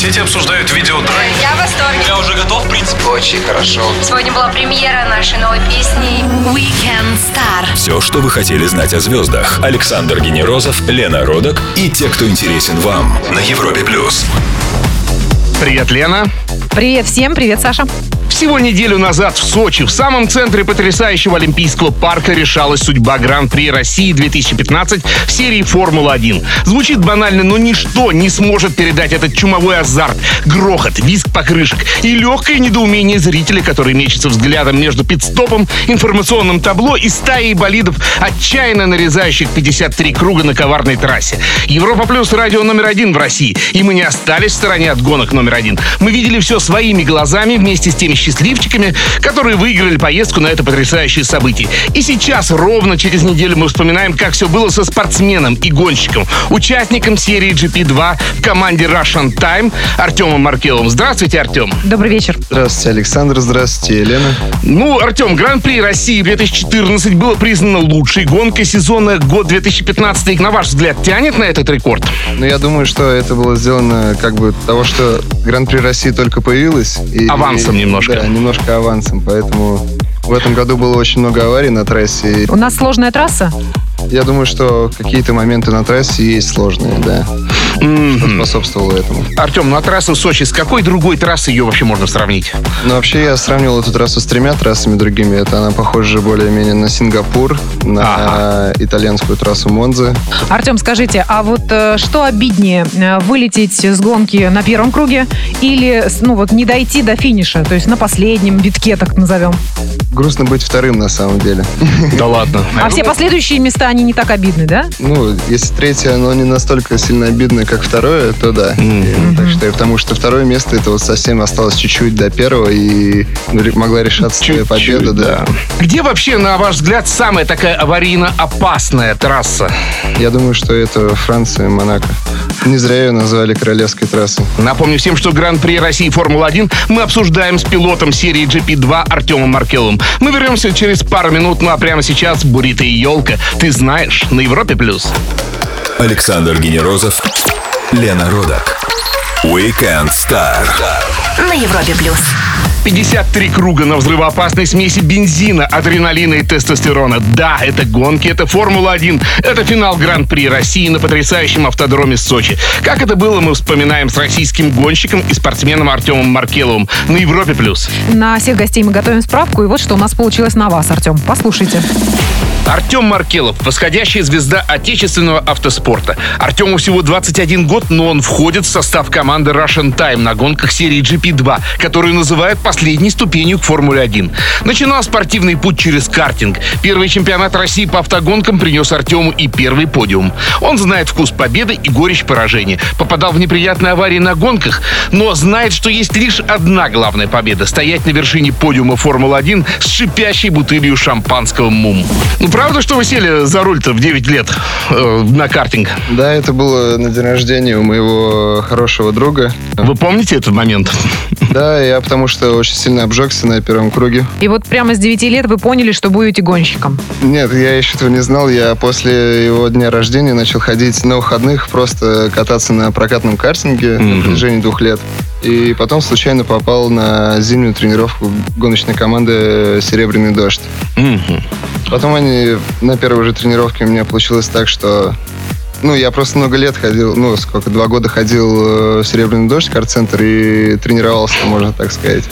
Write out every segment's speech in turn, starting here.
Соцсети обсуждают видеотрек. Я в восторге. Я уже готов, в принципе. Очень хорошо. Сегодня была премьера нашей новой песни Weekend Star. Все, что вы хотели знать о звездах. Александр Генерозов, Лена Родок и те, кто интересен вам на Европе плюс. Привет, Лена. Привет всем, привет, Саша. Всего неделю назад в Сочи, в самом центре потрясающего Олимпийского парка, решалась судьба Гран-при России 2015 в серии Формула-1. Звучит банально, но ничто не сможет передать этот чумовой азарт, грохот, визг покрышек и легкое недоумение зрителей, которые мечутся взглядом между пидстопом, информационным табло и стаей болидов, отчаянно нарезающих 53 круга на коварной трассе. Европа Плюс радио номер один в России, и мы не остались в стороне от гонок номер один. Мы видели все своими глазами вместе с теми счастливчиками, которые выиграли поездку на это потрясающее событие. И сейчас, ровно через неделю, мы вспоминаем, как все было со спортсменом и гонщиком, участником серии GP2 в команде Russian Time Артемом Маркеловым. Здравствуйте, Артем. Добрый вечер. Здравствуйте, Александр. Здравствуйте, Елена. Ну, Артем, Гран-при России 2014 было признано лучшей гонкой сезона год 2015. На ваш взгляд, тянет на этот рекорд? Ну, я думаю, что это было сделано как бы того, что Гран-при России только появилось. И, Авансом немножко. Да, немножко авансом, поэтому в этом году было очень много аварий на трассе. У нас сложная трасса. Я думаю, что какие-то моменты на трассе есть сложные, да. Что способствовало этому. Артем, ну а трасса в Сочи, с какой другой трассой ее вообще можно сравнить? Но вообще я сравнивал эту трассу с тремя трассами другими. Это она похожа более-менее на Сингапур, на итальянскую трассу Монзы. Артем, скажите, а вот э, что обиднее, э, вылететь с гонки на первом круге или, ну вот, не дойти до финиша, то есть на последнем витке, так назовем? Грустно быть вторым на самом деле. Да ладно. А все последующие места, они не так обидны, да? Ну, если третье, оно не настолько сильно обидно, как второе, то да. Так считаю, потому что второе место, это вот совсем осталось чуть-чуть до первого, и ну, могла решаться твоя победа, да. Где вообще, на ваш взгляд, самая такая аварийно опасная трасса? Я думаю, что это Франция, Монако. Не зря ее назвали королевской трассой. Напомню всем, что Гран-при России Формула-1 мы обсуждаем с пилотом серии GP2 Артемом Маркеловым. Мы вернемся через пару минут, ну а прямо сейчас Бурита и елка. Ты знаешь, на Европе плюс. Александр Генерозов, Лена Родок. Weekend Star. На Европе Плюс. 53 круга на взрывоопасной смеси бензина, адреналина и тестостерона. Да, это гонки, это Формула-1, это финал Гран-при России на потрясающем автодроме Сочи. Как это было, мы вспоминаем с российским гонщиком и спортсменом Артемом Маркеловым на Европе+. плюс. На всех гостей мы готовим справку, и вот что у нас получилось на вас, Артем. Послушайте. Артем Маркелов, восходящая звезда отечественного автоспорта. Артему всего 21 год, но он входит в состав команды Russian Time на гонках серии GP2, которую называют последней ступенью к Формуле-1. Начинал спортивный путь через картинг. Первый чемпионат России по автогонкам принес Артему и первый подиум. Он знает вкус победы и горечь поражения. Попадал в неприятные аварии на гонках, но знает, что есть лишь одна главная победа – стоять на вершине подиума Формулы-1 с шипящей бутылью шампанского мум. Правда, что вы сели за руль-то в 9 лет э, на картинг? Да, это было на день рождения у моего хорошего друга. Вы помните этот момент? Да, я потому что очень сильно обжегся на первом круге. И вот прямо с 9 лет вы поняли, что будете гонщиком. Нет, я еще этого не знал. Я после его дня рождения начал ходить на выходных, просто кататься на прокатном картинге на протяжении двух лет. И потом случайно попал на зимнюю тренировку гоночной команды «Серебряный дождь». Мгм. Потом они на первой же тренировке у меня получилось так, что ну, я просто много лет ходил, ну, сколько, два года ходил э, в Серебряный дождь, карт-центр, и тренировался, можно так сказать.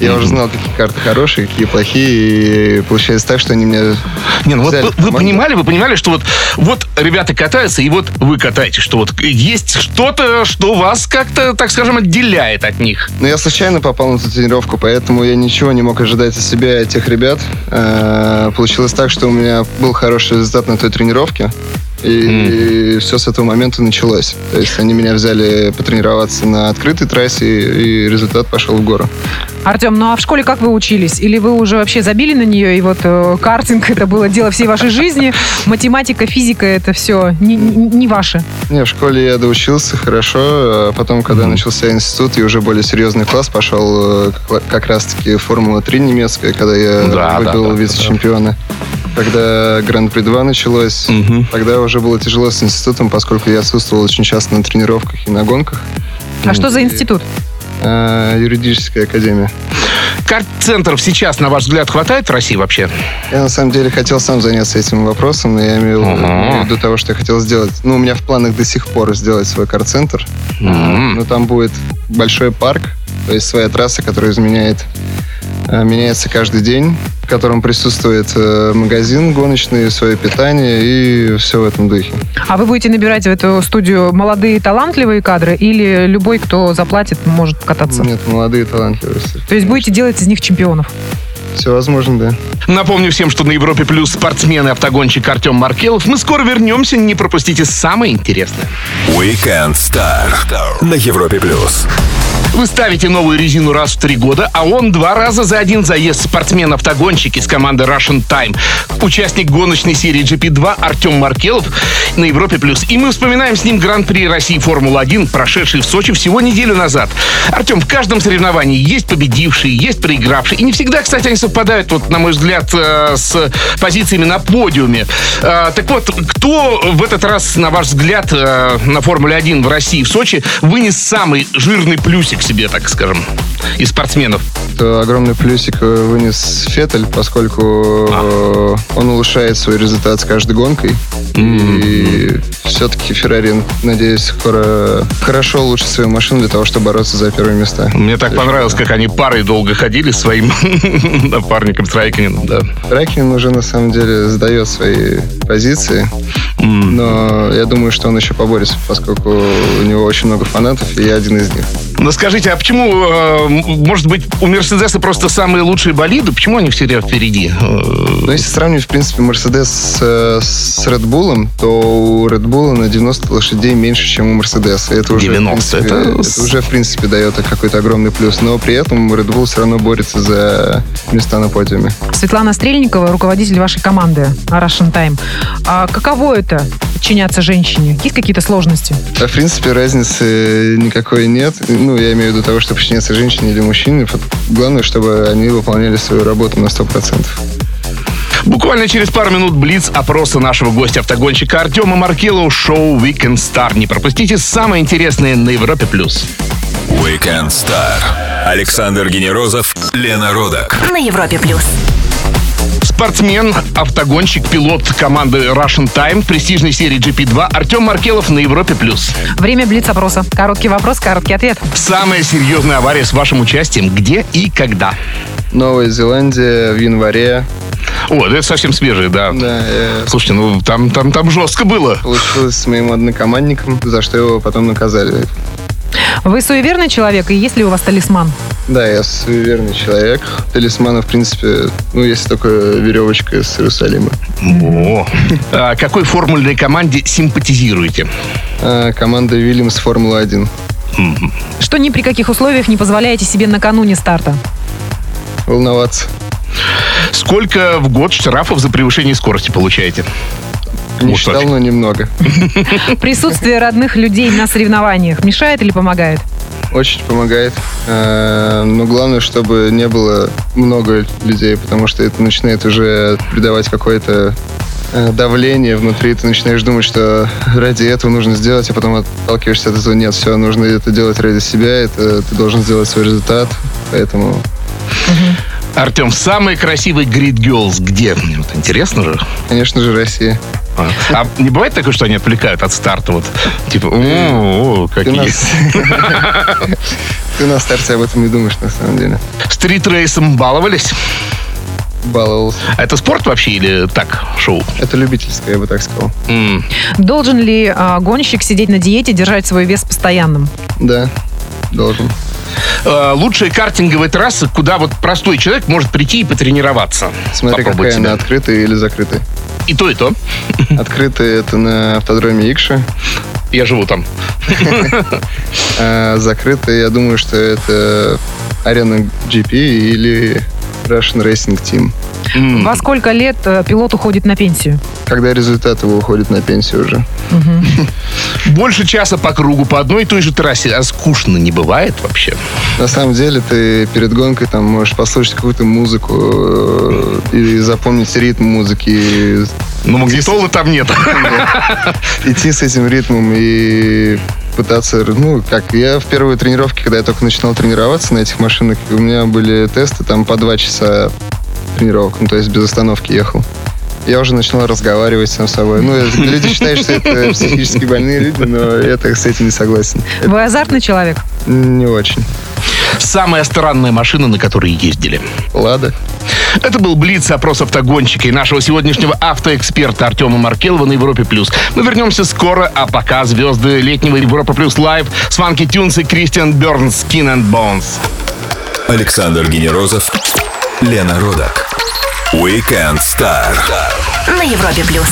Я уже знал, какие карты хорошие, какие плохие, и получается так, что они меня Не, ну вот вы, вы понимали, вы понимали, что вот, вот ребята катаются, и вот вы катаете, что вот есть что-то, что вас как-то, так скажем, отделяет от них. Но я случайно попал на эту тренировку, поэтому я ничего не мог ожидать от себя и от тех ребят. Э, Получилось так, что у меня был хороший результат на той тренировке. И, все с этого момента началось. То есть они меня взяли потренироваться на открытой трассе, и, и результат пошел в гору. Артем, ну а в школе как вы учились? Или вы уже вообще забили на нее, и вот э, картинг это было дело всей вашей жизни, математика, физика это все не, не- не ваше? Не, в школе я доучился хорошо, а потом, когда начался институт и уже более серьезный класс, пошел э, как, как раз-таки Формула-3 немецкая, когда я Да, да, выбил да, вице-чемпиона. Когда Гран-при 2 началось, тогда уже было тяжело с институтом, поскольку я отсутствовал очень часто на тренировках и на гонках. А что за институт? э, юридическая академия. Карт-центров сейчас, на ваш взгляд, хватает в России вообще? Я на самом деле хотел сам заняться этим вопросом, но я имею, Ага. имею в виду того, что я хотел сделать. Ну, у меня в планах до сих пор сделать свой карт-центр. М. Но там будет большой парк, то есть своя трасса, которая изменяет, меняется каждый день, в котором присутствует э, магазин гоночный, свое питание и все в этом духе. А вы будете набирать в эту студию молодые талантливые кадры или любой, кто заплатит, может кататься? Нет, молодые талантливые. То есть будете делать из них чемпионов? Все возможно, да. Напомню всем, что на Европе Плюс спортсмен и автогонщик Артем Маркелов. Мы скоро вернемся, не пропустите самое интересное. Weekend Star на Европе плюс. Вы ставите новую резину раз в три года, а он два раза за один заезд спортсмен-автогонщик из команды Russian Time. Участник гоночной серии GP2 Артем Маркелов на Европе+. плюс. И мы вспоминаем с ним Гран-при России Формула-1, прошедший в Сочи всего неделю назад. Артем, в каждом соревновании есть победившие, есть проигравшие. И не всегда, кстати, они совпадают, вот, на мой взгляд, э, с позициями на подиуме. Э, Так вот, кто в этот раз, на ваш взгляд, э, на Формуле-1 в России, в Сочи, вынес самый жирный плюсик себе, так скажем, из спортсменов? То огромный плюсик э, вынес Феттель, поскольку э, он улучшает свой результат с каждой гонкой. И все-таки Феррари, надеюсь, скоро хорошо улучшит свою машину для того, чтобы бороться за первые места. Мне так понравилось, как они парой долго ходили своим напарником с Райкининым, да. Ракин уже на самом деле сдает свои позиции, но я думаю, что он еще поборется, поскольку у него очень много фанатов, и я один из них. Скажите, а почему, э, может быть, у Мерседеса просто самые лучшие болиды? Почему они всегда впереди? Э, Но если сравнивать, в принципе, Мерседес с, э, с Red Bull, то у Red Bull на 90 лошадей меньше, чем у Мерседеса. Это уже, 90, в принципе, это это уже, в принципе, дает какой-то огромный плюс. Но при этом Red Bull все равно борется за места на подиуме. Светлана Стрельникова, руководитель вашей команды Russian Time. А каково это подчиняться женщине? Есть какие-то сложности? А, в принципе, разницы никакой нет. Ну, я имею в виду того, что подчиняться женщине или мужчине. Главное, чтобы они выполняли свою работу на 100%. Буквально через пару минут блиц опроса нашего гостя автогонщика Артема Маркелова шоу Weekend Star. Не пропустите самое интересное на Европе+. плюс. Weekend Star. Александр Генерозов, Лена Родак. На Европе плюс. Спортсмен, автогонщик, пилот команды Russian Time в престижной серии GP2 Артем Маркелов на Европе+. плюс. Время блиц-опроса. Короткий вопрос, короткий ответ. Самая серьезная авария с вашим участием где и когда? Новая Зеландия в январе. О, это совсем свежие, да. Да, я Слушайте, ну там, там, там жестко было. получилось с моим однокомандником, за что его потом наказали. Вы суеверный человек, и есть ли у вас талисман? Да, я суеверный человек. Талисмана, в принципе, ну, есть только веревочка с Иерусалима. О. А какой формульной команде симпатизируете? А, команда Вильямс Формула-1. Что ни при каких условиях не позволяете себе накануне старта? Волноваться. Сколько в год штрафов за превышение скорости получаете? Считал, так. но немного. Присутствие родных людей на соревнованиях мешает или помогает? Очень помогает. А, Но главное, чтобы не было много людей, потому что это начинает уже придавать какое-то э, давление внутри. Ты начинаешь думать, что ради этого нужно сделать, а потом отталкиваешься от этого. Нет, все, нужно это делать ради себя. Это ты должен сделать свой результат. Поэтому Артем, самый красивый Grid Girls где? Мне вот интересно же. Конечно же, Россия. А, а не бывает такое, что они отвлекают от старта? Вот, типа, о, о, Ты, какие. нас... Ты на старте об этом не думаешь, на самом деле. Стрит-рейсом баловались? Баловался. А это спорт вообще или так, шоу? Это любительское, я бы так сказал. Должен ли а, гонщик сидеть на диете, держать свой вес постоянным? Да, должен. Э, Лучшая картинговая трасса, куда вот простой человек может прийти и потренироваться. Смотри, Попробовать какая она, себя. открытая или закрытая. И то, и то. Открытая это на автодроме Икша. Я живу там. А закрытая, я думаю, что это арена GP или Russian Racing Team. Во сколько лет э, пилот уходит на пенсию? Когда результат его уходит на пенсию уже. Больше часа по кругу по одной и той же трассе. А скучно не бывает вообще? На самом деле ты перед гонкой там можешь послушать какую-то музыку э, и запомнить ритм музыки, Ну, магнитолы там нет. идти с этим ритмом и пытаться, ну, как, я в первой тренировке, когда я только начинал тренироваться на этих машинах, у меня были тесты там по два часа тренировок, ну, то есть без остановки ехал. Я уже начинал разговаривать сам с собой. Ну, люди считают, что это психически больные люди, но я так с этим не согласен. Вы азартный человек? не очень. Самая странная машина, на которой ездили. Лада. Это был Блиц, опрос автогонщика и нашего сегодняшнего автоэксперта Артема Маркелова на Европе+. плюс. Мы вернемся скоро, а пока звезды летнего Европа Плюс Лайв с Фанки Тюнс и Кристиан Бернс Skin and Bones. Александр Генерозов, Лена Родак. Weekend Star. На Европе плюс.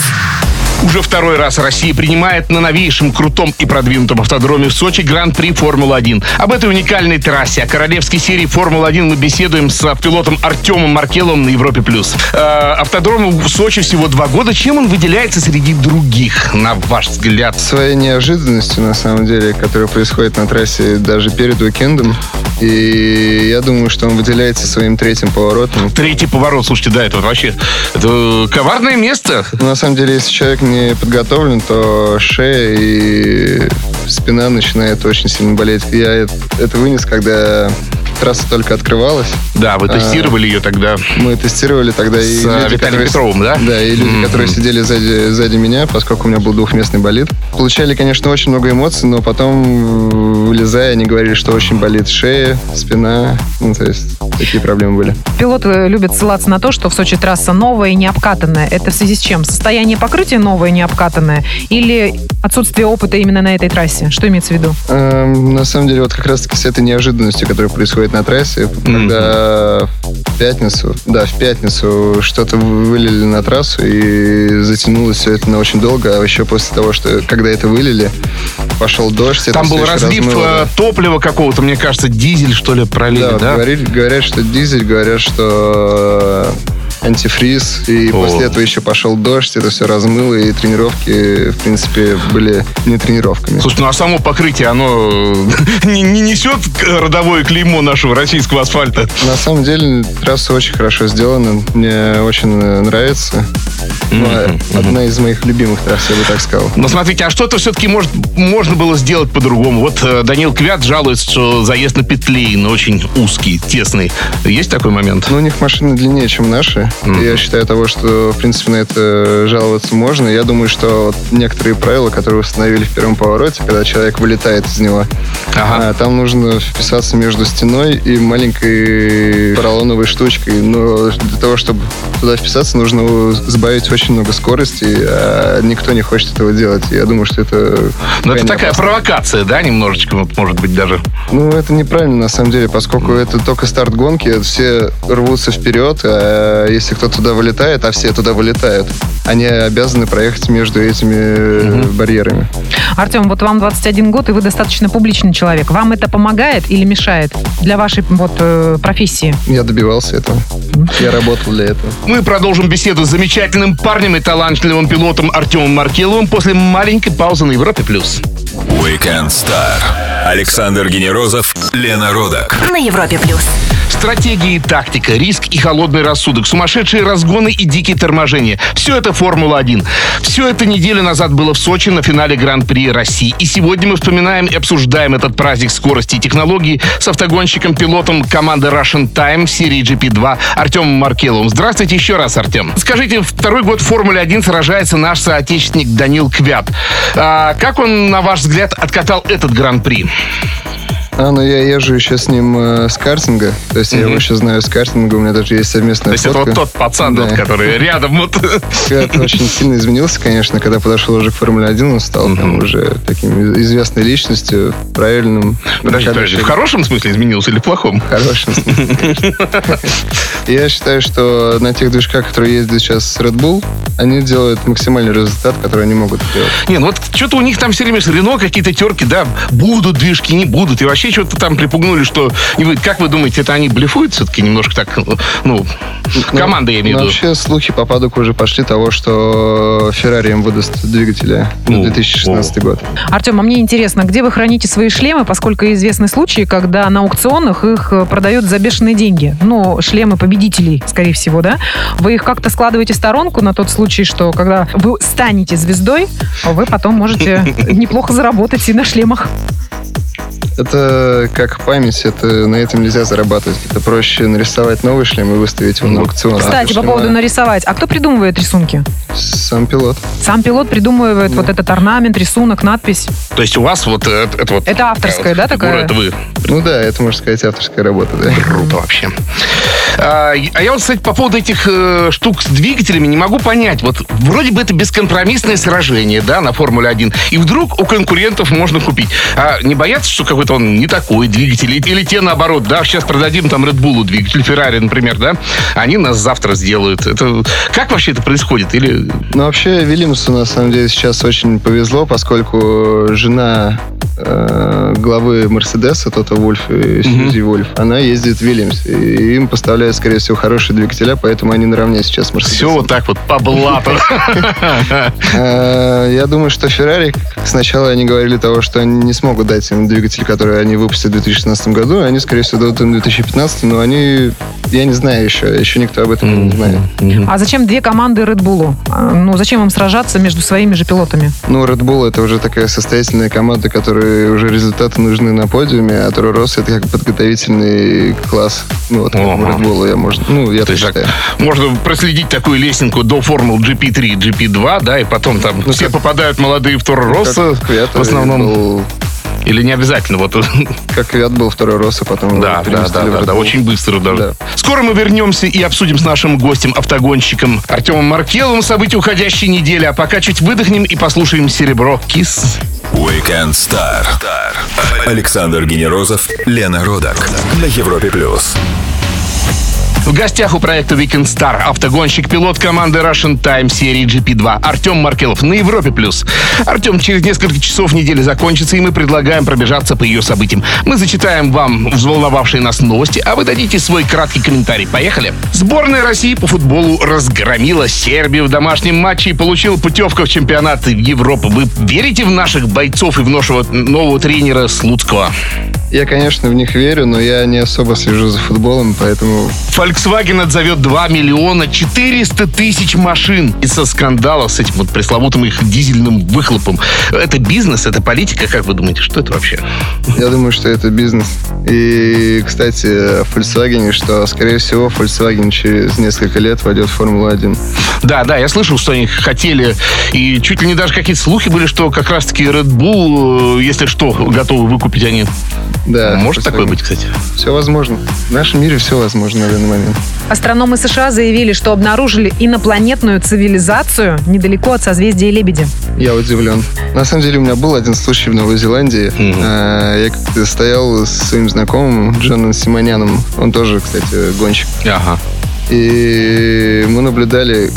Уже второй раз Россия принимает на новейшем, крутом и продвинутом автодроме в Сочи Гран-при Формулы-1. Об этой уникальной трассе, о королевской серии Формулы-1 мы беседуем с пилотом Артемом Маркеловым на Европе+. плюс. Э, автодрому в Сочи всего два года. Чем он выделяется среди других, на ваш взгляд? Своей неожиданностью, на самом деле, которая происходит на трассе даже перед уикендом. И я думаю, что он выделяется своим третьим поворотом. Третий поворот, слушайте, да, это вот вообще это коварное место. На самом деле, если человек не подготовлен, то шея и спина начинает очень сильно болеть. Я это вынес, когда трасса только открывалась. Да, вы А. тестировали ее тогда. Мы тестировали тогда и С, э, Виталием Петровым, да? Да, и люди, Мгм. которые сидели сзади, сзади меня, поскольку у меня был двухместный болид. Получали, конечно, очень много эмоций, но потом, э, вылезая, они говорили, что очень болит шея, спина. Ну, то есть, такие проблемы были. Пилоты любят ссылаться на то, что в Сочи трасса новая и не обкатанная. Это в связи с чем? Состояние покрытия новое и не обкатанное? Или отсутствие опыта именно на этой трассе? Что имеется в виду? Эм, на самом деле, вот как раз-таки с этой неожиданностью, которая происходит на трассе, когда в пятницу, да, в пятницу что-то вылили на трассу и затянулось все это на очень долго, а еще после того, что когда это вылили, пошел дождь. Там был разлив размыло, э, да. топлива какого-то, мне кажется, дизель, что ли, пролили, Да, да? вот говорили- говорят, что дизель, говорят, что антифриз, и О. после этого еще пошел дождь, это все размыло, и тренировки, в принципе, были не тренировками. Слушай, ну а само покрытие, оно не, не несет родовое клеймо нашего российского асфальта? На самом деле трасса очень хорошо сделана, мне очень э, нравится. Ну, э, Одна из моих любимых трасс, я бы так сказал. Но смотрите, а что-то все-таки может, можно было сделать по-другому. Вот э, Данил Квят жалуется, что заезд на петлей, очень узкий, тесный. Есть такой момент? Ну, у них машины длиннее, чем наши. И Я считаю того, что, в принципе, на это жаловаться можно. Я думаю, что вот некоторые правила, которые установили в первом повороте, когда человек вылетает из него, Ага. а, там нужно вписаться между стеной и маленькой поролоновой штучкой. Но для того, чтобы туда вписаться, нужно сбавить очень много скорости, а никто не хочет этого делать. Я думаю, что это... Ну, это такая опасно. провокация, да, немножечко, вот, может быть, даже. Ну, это неправильно, на самом деле, поскольку это только старт гонки, все рвутся вперед, а если кто-то туда вылетает, а все туда вылетают, они обязаны проехать между этими э, барьерами. Артем, вот вам 21 год, и вы достаточно публичный человек. Вам это помогает или мешает для вашей вот, э, профессии? Я добивался этого. Я работал для этого. Мы продолжим беседу с замечательным парнем и талантливым пилотом Артемом Маркеловым после маленькой паузы на Европе+. плюс. Weekend Star. Александр Генерозов, Лена Родак. На Европе плюс. Стратегия и тактика, риск и холодный рассудок, сумасшедшие разгоны и дикие торможения. Все это Формула-1. Все это неделю назад было в Сочи на финале Гран-при России. И сегодня мы вспоминаем и обсуждаем этот праздник скорости и технологий с автогонщиком-пилотом команды Russian Time серии GP2 Артемом Маркеловым. Здравствуйте еще раз, Артем. Скажите, второй год в Формуле-1 сражается наш соотечественник Данил Квят. А как он, на ваш взгляд, откатал этот Гран-при? А, ну я езжу еще с ним э, с картинга. То есть я его еще знаю с картинга, у меня даже есть совместная То есть это фотка. вот тот пацан, Да. вот, который рядом. Вот. Квят очень сильно изменился, конечно, когда подошел уже к Формуле-1, он стал прям уже таким известной личностью, правильным. Подожди, подожди, в хорошем смысле изменился или в плохом? В хорошем смысле. Я считаю, что на тех движках, которые ездят сейчас с Red Bull, они делают максимальный результат, который они могут сделать. Не, ну вот что-то у них там все время с Рено какие-то терки, да, будут движки, не будут. И вообще вообще что-то там припугнули, что... не вы- Как вы думаете, это они блефуют все-таки немножко так, ну, команда я имею в Ну, виду? Вообще слухи по падоку уже пошли того, что Феррари им выдаст двигатели Ну, на 2016 год. Артем, а мне интересно, где вы храните свои шлемы, поскольку известны случаи, когда на аукционах их э, продают за бешеные деньги. Ну, шлемы победителей, скорее всего, да? Вы их как-то складываете в сторонку на тот случай, что когда вы станете звездой, вы потом можете неплохо заработать и на шлемах. Это как память, это на этом нельзя зарабатывать. Это проще нарисовать новый шлем и выставить его на аукцион. Кстати, по А поводу шлема нарисовать. А кто придумывает рисунки? Сам пилот. Сам пилот придумывает вот этот орнамент, рисунок, надпись. То есть у вас вот э, это вот... Это авторская, да, фигура, такая? Это вы. Ну да, это, можно сказать, авторская работа, да. Круто вообще. А, а я вот, кстати, по поводу этих э, штук с двигателями не могу понять. Вот вроде бы это бескомпромиссное сражение, да, на Формуле-1. И вдруг у конкурентов можно купить. А не боятся, что какой-то он не такой двигатель? Или, те наоборот, да, сейчас продадим там Red Bull двигатель, Ferrari, например, да? Они нас завтра сделают. Это как вообще это происходит? Или Ну, вообще, Вильямсу, на самом деле, сейчас очень повезло, поскольку жена э, главы Мерседеса, Тота Вульф и Сьюзи Вульф, она ездит в Вильямс. И им поставляют, скорее всего, хорошие двигателя, поэтому они наравне сейчас с Мерседесом. все вот так вот по блату? Э, Я думаю, что Феррари сначала они говорили того, что они не смогут дать им двигатель, который они выпустят в 2016 году. Они, скорее всего, дадут им в 2015, но они... Я не знаю еще. Еще никто об этом не знает. А зачем две команды Red Bull? А, Ну, зачем им сражаться между своими же пилотами? Ну, Red Bull это уже такая состоятельная команда, которой уже результаты нужны на подиуме, а Toro Rosso это как подготовительный класс. Ну, вот как. Red Bull я можно... Ну, я То так считаю. можно проследить такую лестнику до формул GP3, GP2, да, и потом там все попадают молодые в Ну, Как Квят в основном. Или не обязательно, вот. как Квят был второй Росса, потом... его Да, да, да, да, да, очень быстро даже. Да. Скоро мы вернемся и обсудим с нашим гостем, автогонщиком Артемом Маркеловым события уходящей недели. А пока чуть выдохнем и послушаем «Серебро Кис». Weekend Star. Александр Генерозов, Лена Родак на Европе плюс. В гостях у проекта Weekend Star автогонщик, пилот команды Russian Time серии GP2 Артем Маркелов на Европе+. плюс. Артем, через несколько часов неделя закончится, и мы предлагаем пробежаться по ее событиям. Мы зачитаем вам взволновавшие нас новости, а вы дадите свой краткий комментарий. Поехали! Сборная России по футболу разгромила Сербию в домашнем матче и получила путевку в чемпионат Европы. Вы верите в наших бойцов и в нашего нового тренера Слуцкого? Я, конечно, в них верю, но я не особо слежу за футболом, поэтому Volkswagen отзовет 2 миллиона 400 тысяч машин из-за скандала с этим вот пресловутым их дизельным выхлопом. Это бизнес, это политика, как вы думаете, что это вообще? я думаю, что это бизнес. И, кстати, о Volkswagen, что, скорее всего, Volkswagen через несколько лет войдет в Формулу-1. Да, да, я слышал, что они хотели, и чуть ли не даже какие-то слухи были, что как раз-таки Red Bull, э, если что, готовы выкупить они. Да, Может такое быть, кстати? Все возможно. В нашем мире все возможно на данный момент. Астрономы США заявили, что обнаружили инопланетную цивилизацию недалеко от созвездия Лебедя. Я удивлен. На самом деле у меня был один случай в Новой Зеландии. А, Я как-то стоял с своим знакомым Джоном Симоняном. Он тоже, кстати, гонщик. Ага. И мы наблюдали,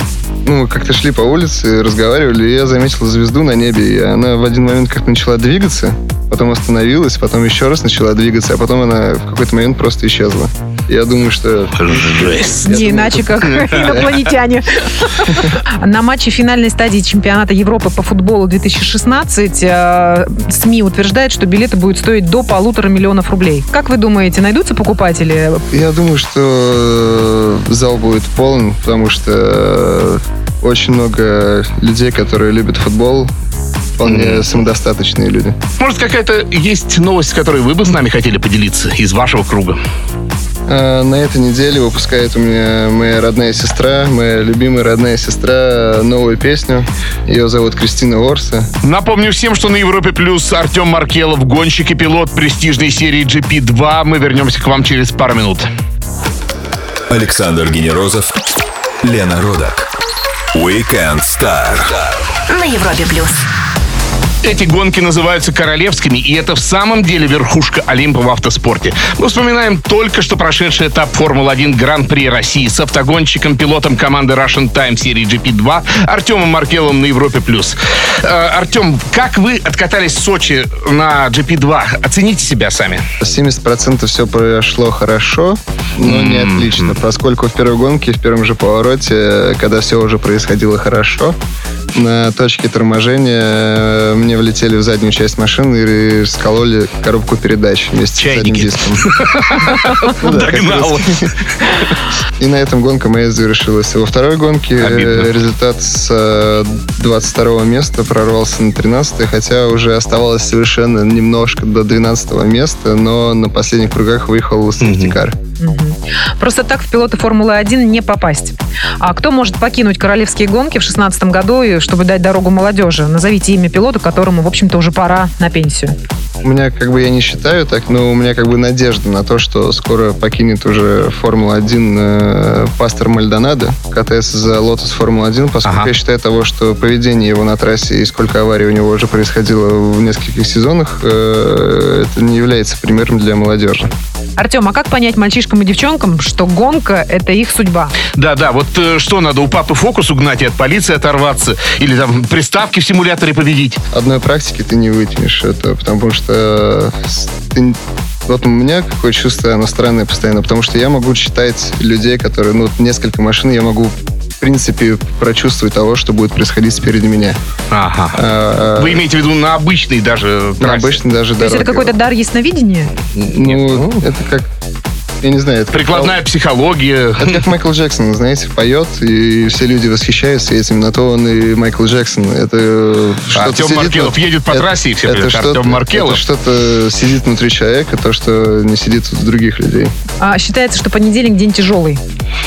ну, мы как-то шли по улице, разговаривали, и я заметил звезду на небе, и она в один момент как-то начала двигаться, потом остановилась, потом еще раз начала двигаться, а потом она в какой-то момент просто исчезла. Я думаю, что... Жесть. Не иначе, как инопланетяне. На матче финальной стадии чемпионата Европы по футболу 2016 э, СМИ утверждает, что билеты будут стоить до полутора миллионов рублей. Как вы думаете, найдутся покупатели? Я думаю, что э, зал будет полон, потому что очень много людей, которые любят футбол, вполне самодостаточные люди. Может, какая-то есть новость, с которой вы бы с нами хотели поделиться из вашего круга? А, На этой неделе выпускает у меня моя родная сестра, моя любимая родная сестра, новую песню. Ее зовут Кристина Орса. Напомню всем, что на Европе Плюс Артем Маркелов, гонщик и пилот престижной серии GP2. Мы вернемся к вам через пару минут. Александр Генерозов, Лена Родак. Weekend Star. На Европе плюс. Эти гонки называются королевскими, и это в самом деле верхушка Олимпа в автоспорте. Мы вспоминаем только что прошедший этап Формулы-1 Гран-при России с автогонщиком, пилотом команды Russian Time серии GP2 Артемом Маркелом на Европе+. плюс. Э, Артем, как вы откатались в Сочи на GP2? Оцените себя сами. 70% все прошло хорошо, но не отлично, поскольку в первой гонке, в первом же повороте, когда все уже происходило хорошо, на точке торможения э, мне влетели в заднюю часть машины и скололи коробку передач вместе Чайники. с задним диском. Ну Догнал. И на этом гонка моя завершилась. Во второй гонке э, результат с э, 22 места прорвался на 13 хотя уже оставалось совершенно немножко до 12 места, но на последних кругах выехал Просто так в пилоты Формулы-1 не попасть. А кто может покинуть королевские гонки в 2016 году, чтобы дать дорогу молодежи? Назовите имя пилота, которому, в общем-то, уже пора на пенсию. У меня как бы я не считаю так, но у меня как бы надежда на то, что скоро покинет уже Формула-1 э, пастор Мальдонадо, катается за Lotus Формула-1, поскольку Ага. я считаю того, что поведение его на трассе и сколько аварий у него уже происходило в нескольких сезонах, э, это не является примером для молодежи. Артем, а как понять мальчишкам и девчонкам, что гонка — это их судьба? Да-да, вот э, что надо, у папы фокус угнать и от полиции оторваться? Или там приставки в симуляторе победить? Одной практики ты не вытянешь это, потому что с- ты- вот у меня какое чувство, оно странное постоянно, потому что я могу считать людей, которые, ну, вот несколько машин, я могу в принципе прочувствовать того, что будет происходить спереди меня. Ага. А, Вы имеете в виду на обычной даже на трассе? обычной даже То есть это какой-то дар ясновидения? Ну, это как, я не знаю, это Прикладная психология. Это как Майкл Джексон, знаете, поет, и все люди восхищаются этим. На то он и Майкл Джексон. Это что-то Артем сидит Маркелов вот- едет по это- трассе, и все это говорят, что-то- Артем Маркелов. Это что-то сидит внутри человека, то, что не сидит у других людей. А, считается, что понедельник день тяжелый.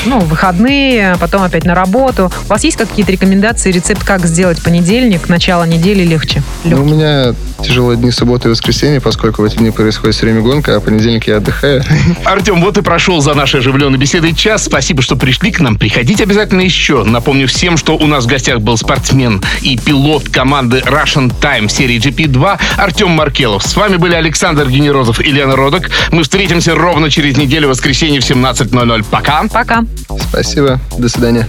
Ну, выходные, потом опять на работу. У вас есть какие-то рекомендации, рецепт, как сделать понедельник, начало недели легче? Ну, у меня тяжелые дни субботы и воскресенье, поскольку в эти дни происходит все время гонка, а понедельник я отдыхаю. Артем, вот и прошел за нашей оживленной беседой час. Спасибо, что пришли к нам. Приходите обязательно еще. Напомню всем, что у нас в гостях был спортсмен и пилот команды Russian Time серии GP2 Артем Маркелов. С вами были Александр Генерозов и Лена Родок. Мы встретимся ровно через неделю, в воскресенье в 17.00. Пока. Пока. Спасибо. До свидания.